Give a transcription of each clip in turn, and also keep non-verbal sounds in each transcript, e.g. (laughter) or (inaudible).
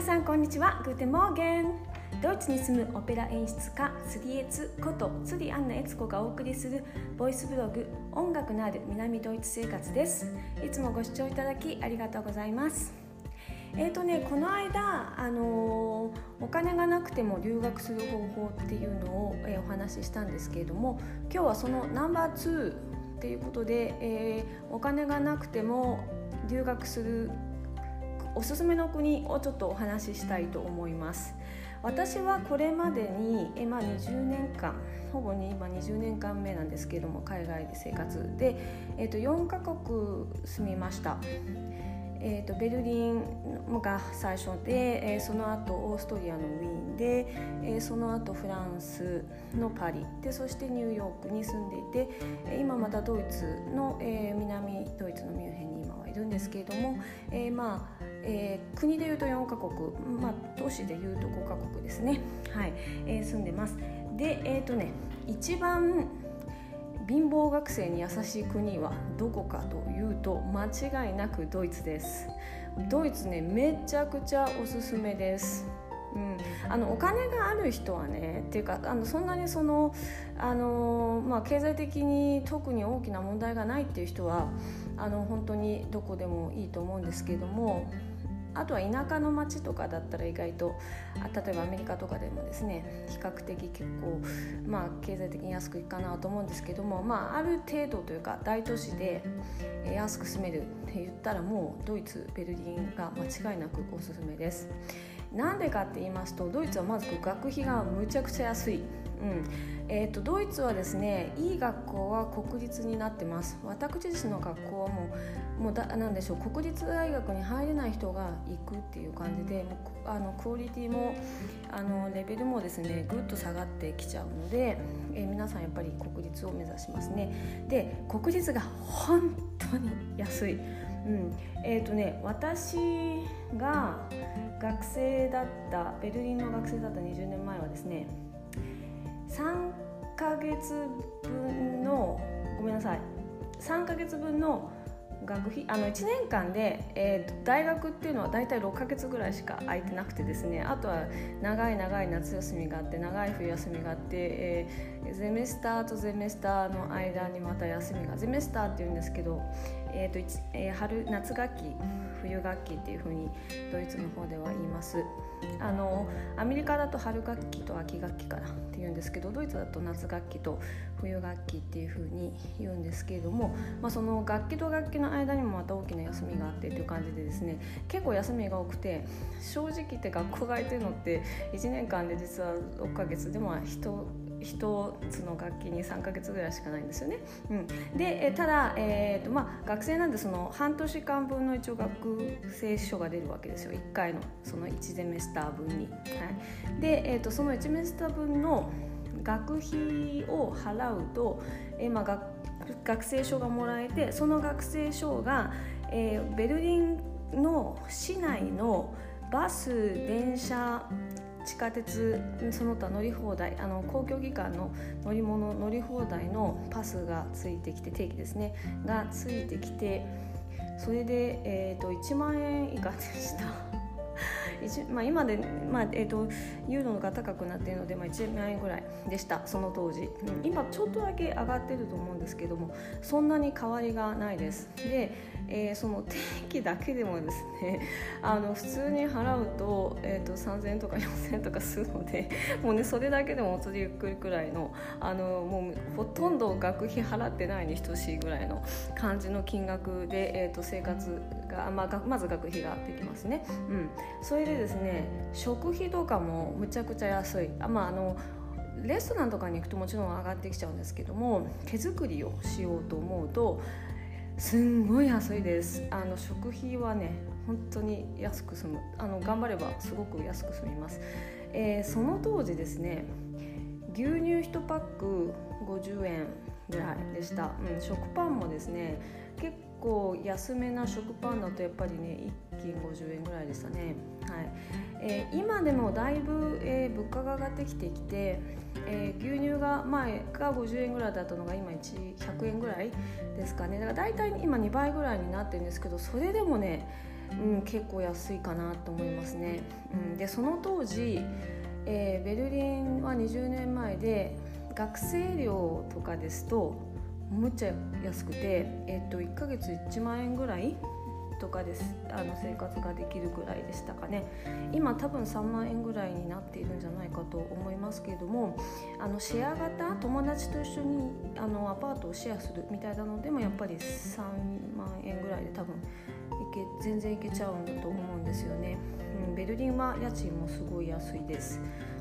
皆さんこんにちは。 Guten Morgen。ドイツに住むオペラ演出家スリエツことツリアンナエツコがお送りするボイスブログ音楽のある南ドイツ生活です。いつもご視聴いただきありがとうございます。えーとね、この間、あのー、お金がなくても留学する方法っていうのを、えー、お話ししたんですけれども今日はそのナンバー2っていうことで、えー、お金がなくても留学するおすすめの国をちょっとお話ししたいと思います。私はこれまでに、えまあ、20年間ほぼに今20年間目なんですけれども海外で生活で、えー、と4カ国住みました。えーと、ベルリンが最初で、えー、その後オーストリアのウィーンで、えー、その後フランスのパリでそしてニューヨークに住んでいて今またドイツの、えー、南ドイツのミュンヘンに今はいるんですけれども、え、まあえー、国でいうと4カ国、まあ、都市でいうと5カ国ですね、はい。えー、住んでます。で、えっ、ー、とね、一番貧乏学生に優しい国はどこかというと間違いなくドイツです。ドイツねめちゃくちゃおすすめです。うん、あのお金がある人はねっていうかあのそんなにそのあの、まあ、経済的に特に大きな問題がないっていう人はあの本当にどこでもいいと思うんですけどもあとは田舎の町とかだったら意外と例えばアメリカとかでもですね比較的結構まあ経済的に安くいくかなと思うんですけどもまあある程度というか大都市で安く住めるって言ったらもうドイツベルリンが間違いなくおすすめです。なんでかって言いますとドイツはまず学費がむちゃくちゃ安い。うん。えーと、ドイツはですねいい学校は国立になってます。私自身の学校はもうもうだなんでしょう国立大学に入れない人が行くっていう感じでもうあのクオリティもあのレベルもですねぐっと下がってきちゃうので、えー、皆さんやっぱり国立を目指しますね。で国立が本当に安い、うん。えーとね、私が学生だったベルリンの学生だった20年前はですね3ヶ月分のごめんなさい3ヶ月分の学費あの1年間で、えー、大学っていうのは大体6ヶ月ぐらいしか空いてなくてですねあとは長い長い夏休みがあって長い冬休みがあって、えー、ゼメスターとゼメスターの間にまた休みがゼメスターっていうんですけど、えーとえー、春夏学期冬学期っていうふうにドイツの方では言います。あのアメリカだと春学期と秋学期かなっていうんですけどドイツだと夏学期と冬学期っていうふうに言うんですけれども、まあ、その楽器と楽器の間にもまた大きな休みがあってっていう感じでですね結構休みが多くて正直って学校が空いてるのって1年間で実は6ヶ月でも人1つの楽器に3か月ぐらいしかないんですよね。うん、でえただ、えーとまあ、学生なんでその半年間分の一応学生書が出るわけですよ1回のその1ゼメスター分に。はい、で、えーと、その1ゼメスター分の学費を払うと、えーまあ、学学生証がもらえてその学生証が、えー、ベルリンの市内のバス電車地下鉄その他乗り放題あの公共機関の乗り物乗り放題のパスがついてきて定期ですねがついてきてそれで、えーと、1万円以下でした。まあ、今で、まあえーと、ユーロが高くなっているので、まあ、1万円ぐらいでしたその当時、うん、今ちょっとだけ上がってると思うんですけどもそんなに変わりがないです。でえー、その定期だけでもですね (laughs) あの普通に払うと,、えーと、3000円とか4000円とかするので (laughs) もうねそれだけでもお釣りゆっくりくらいのあのもうほとんど学費払ってないに等しいぐらいの感じの金額で、えーと、生活が、まあ、まず学費ができますね。うん、それでですね食費とかもむちゃくちゃ安い。あまああのレストランとかに行くともちろん上がってきちゃうんですけども手作りをしようと思うとすんごい安いです。あの食費はね本当に安く済む。あの頑張ればすごく安く済みます、えー、その当時ですね牛乳1パック50円ぐらいでした、うん、食パンもですね結構安めな食パンだとやっぱりね1斤50円ぐらいでしたね、はい。えー、今でもだいぶ、えー、物価が上がってきてきて、えー、牛乳が前が50円ぐらいだったのが今100円ぐらいですかね。だから大体今2倍ぐらいになってるんですけどそれでもねうん、結構安いかなと思いますね。うん、でその当時、えー、ベルリンは20年前で学生寮とかですとむっちゃ安くて、えー、と1ヶ月1万円ぐらいとかです。あの生活ができるぐらいでしたかね。今多分3万円ぐらいになっているんじゃないかと思いますけれどもあのシェア型友達と一緒にあのアパートをシェアするみたいなのでもやっぱり3万円ぐらいで多分いけ全然いけちゃうんだと思うんですよね、うん、ベルリンは家賃もすごい安いです、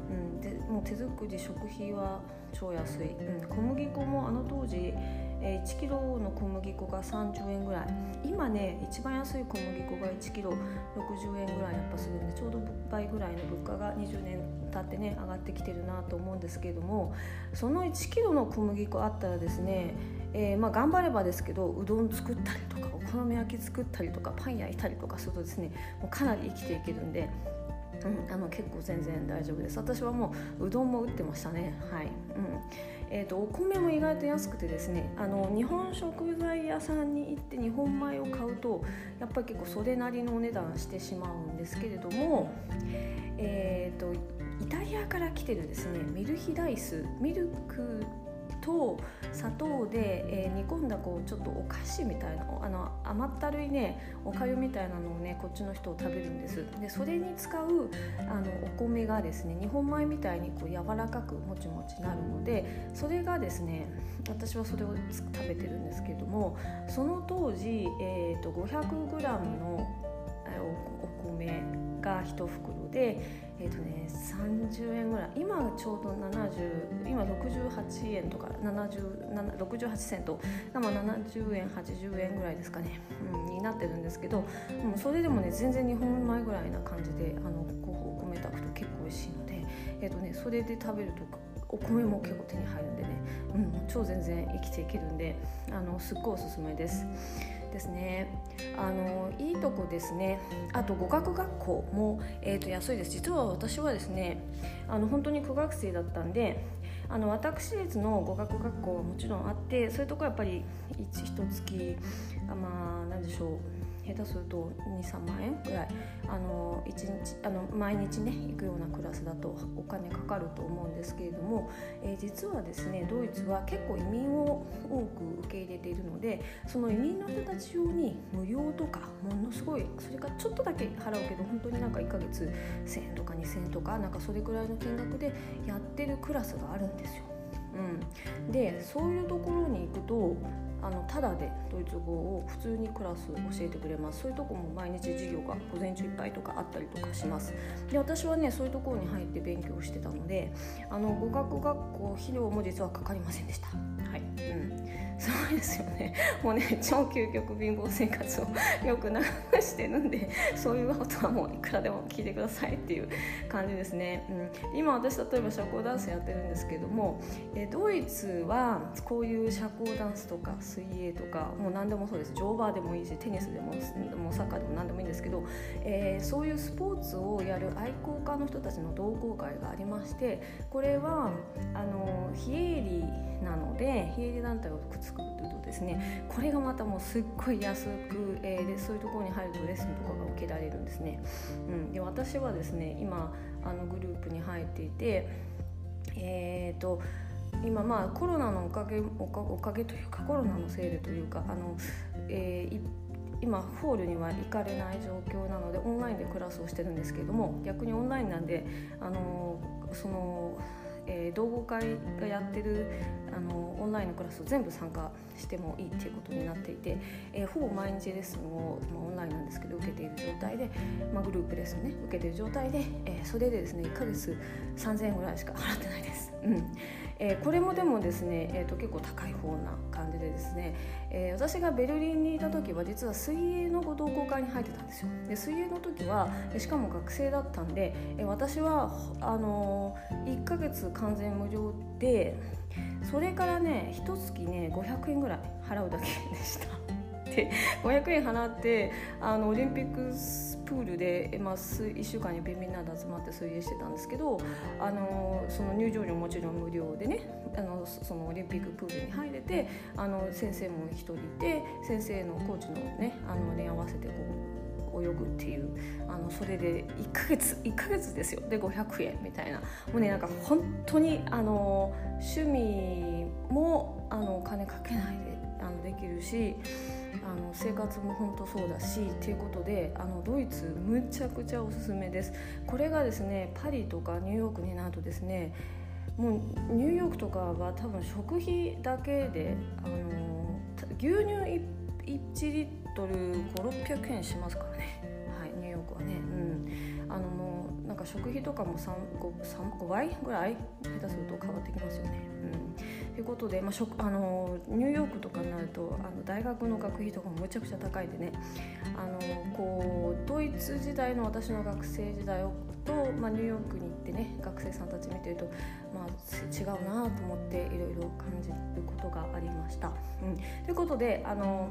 うん、でもう手作り食費は超安い、うん、小麦粉もあの当時えー、1キロの小麦粉が30円ぐらい。今ね一番安い小麦粉が1キロ60円ぐらいやっぱするんでちょうど倍ぐらいの物価が20年経ってね上がってきてるなと思うんですけれどもその1キロの小麦粉あったらですね、えー、まあ、頑張ればですけどうどん作ったりとかお好み焼き作ったりとかパン焼いたりとかするとですねもうかなり生きていけるんで。うん、あの結構全然大丈夫です。私はもううどんも打ってましたね。はい、うん。えーと、お米も意外と安くてですねあの日本食材屋さんに行って日本米を買うとやっぱり結構それなりのお値段してしまうんですけれども、えー、とイタリアから来てるですねミルヒダイスミルクと砂糖で、えー、煮込んだこうちょっとお菓子みたいなあの甘ったるいねおかゆみたいなのをねこっちの人を食べるんです。でそれに使うあのお米がですね日本米みたいにこう柔らかくもちもちなるのでそれがですね私はそれを食べてるんですけどもその当時、えーと、500g のお米が1袋でえーとね、30円ぐらい。今ちょうど70今68円とか68セントまあ70円80円ぐらいですかね、うん、になってるんですけど、う、それでもね全然日本米ぐらいな感じであのお米炊くと結構美味しいので、えーとね、それで食べるとお米も結構手に入るんでね、うん、超全然生きていけるんであのすっごいおすすめです。ですね。あのいいとこですね。あと語学学校も、えーと、安いです。実は私はですねあの本当に苦学生だったんであの私立の語学学校はもちろんあってそういうとこやっぱり一月あまあ何でしょう。下手すると23万円ぐらいあの1日あの毎日ね行くようなクラスだとお金かかると思うんですけれども、えー、実はですねドイツは結構移民を多く受け入れているのでその移民の人たち用に無料とかものすごいそれからちょっとだけ払うけど本当になんか1ヶ月1,000円とか2,000円とかなんかそれくらいの金額でやってるクラスがあるんですよ。うん、でそういうところに行くとあのただでドイツ語を普通にクラス教えてくれます。そういうとこも毎日授業が午前中いっぱいとかあったりとかします。で私はねそういうところに入って勉強してたのであの語学学校費用も実はかかりませんでした。はい、いですよね。もうね超究極貧乏生活をよく流してるんでそういうことはもういくらでも聞いてくださいっていう感じですね、うん、今私例えば社交ダンスやってるんですけどもえドイツはこういう社交ダンスとか水泳とかもう何でもそうです。乗馬でもいいしテニスでももサッカーでも何でもいいんですけど、えー、そういうスポーツをやる愛好家の人たちの同好会がありましてこれはあの非営利なので非営利団体をくっつくですねこれがまたもうすっごい安く、えー、でそういうところに入るとレッスンとかが受けられるんですね。うん、で私はですね今あのグループに入っていてえーと今まあコロナのおかげおかおかげというかコロナのせいでというかあの、えー、今ホールには行かれない状況なのでオンラインでクラスをしてるんですけれども逆にオンラインなんであのそのえー、同好会がやってるあのオンラインのクラスを全部参加してもいいっていうことになっていて、えー、ほぼ毎日レッスンを、まあ、オンラインなんですけど受けている状態で、まあ、グループレッスンね受けている状態で、えー、それでですね1ヶ月3000円ぐらいしか払ってないです。うんえー、これもでもですね、えーと、結構高い方な感じでですね、えー、私がベルリンにいた時は実は水泳の同好会に入ってたんですよで水泳の時はしかも学生だったんで、えー、私はあのー、1ヶ月完全無料でそれからね一月ね500円ぐらい払うだけでした。で500円払ってあのオリンピックプールで、まあ、1週間にみんなで集まって水泳してたんですけどあのその入場料もちろん無料でねあのそのオリンピックプールに入れてあの先生も1人いて先生のコーチのねあのに合わせてこう泳ぐっていうあのそれで1ヶ月1ヶ月ですよ。で500円みたいな。もうねなんか本当にあの趣味もあのお金かけないであのできるしあの生活も本当そうだしということであのドイツむちゃくちゃおすすめです。これがですねパリとかニューヨークになるとですねもうニューヨークとかは多分食費だけであの牛乳 1, 1リットル5600円しますからね。はいニューヨークはね。うん。あのもうなんか食費とかも 3, 5, 5倍ぐらい下手すると変わってきますよね。うん。いうことで、まあ、あのニューヨークとかになるとあの大学の学費とかもむちゃくちゃ高いんでね。あのこうドイツ時代の私の学生時代と、まあ、ニューヨークに行ってね学生さんたち見てると、まあ、違うなと思っていろいろ感じることがありました。うん、ということであの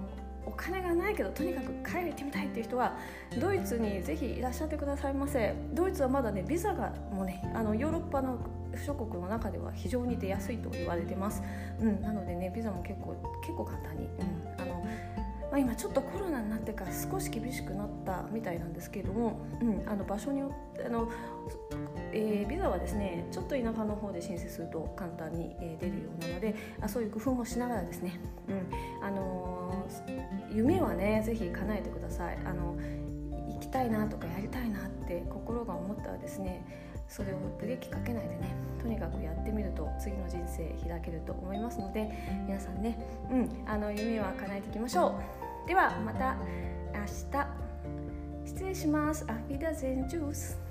お金がないけどとにかく海外行ってみたいっていう人はドイツにぜひいらっしゃってくださいませ。ドイツはまだねビザがもうねあのヨーロッパの諸国の中では非常に出やすいと言われてます、うん、なのでねビザも結構結構簡単に、うんあのまあ、今ちょっとコロナになってから少し厳しくなったみたいなんですけれども、うん、あの場所によってあの、えー、ビザはですねちょっと田舎の方で申請すると簡単に、えー、出るようなのであそういう工夫もしながらですね、うんあのー、夢はねぜひ叶えてください。あの行きたいなとかやりたいなって心が思ったらですねそれをブレーキかけないでねとにかくやってみると次の人生開けると思いますので皆さんね、うん、あの夢は叶えていきましょう。ではまた明日。失礼します。アフィダゼンジュース。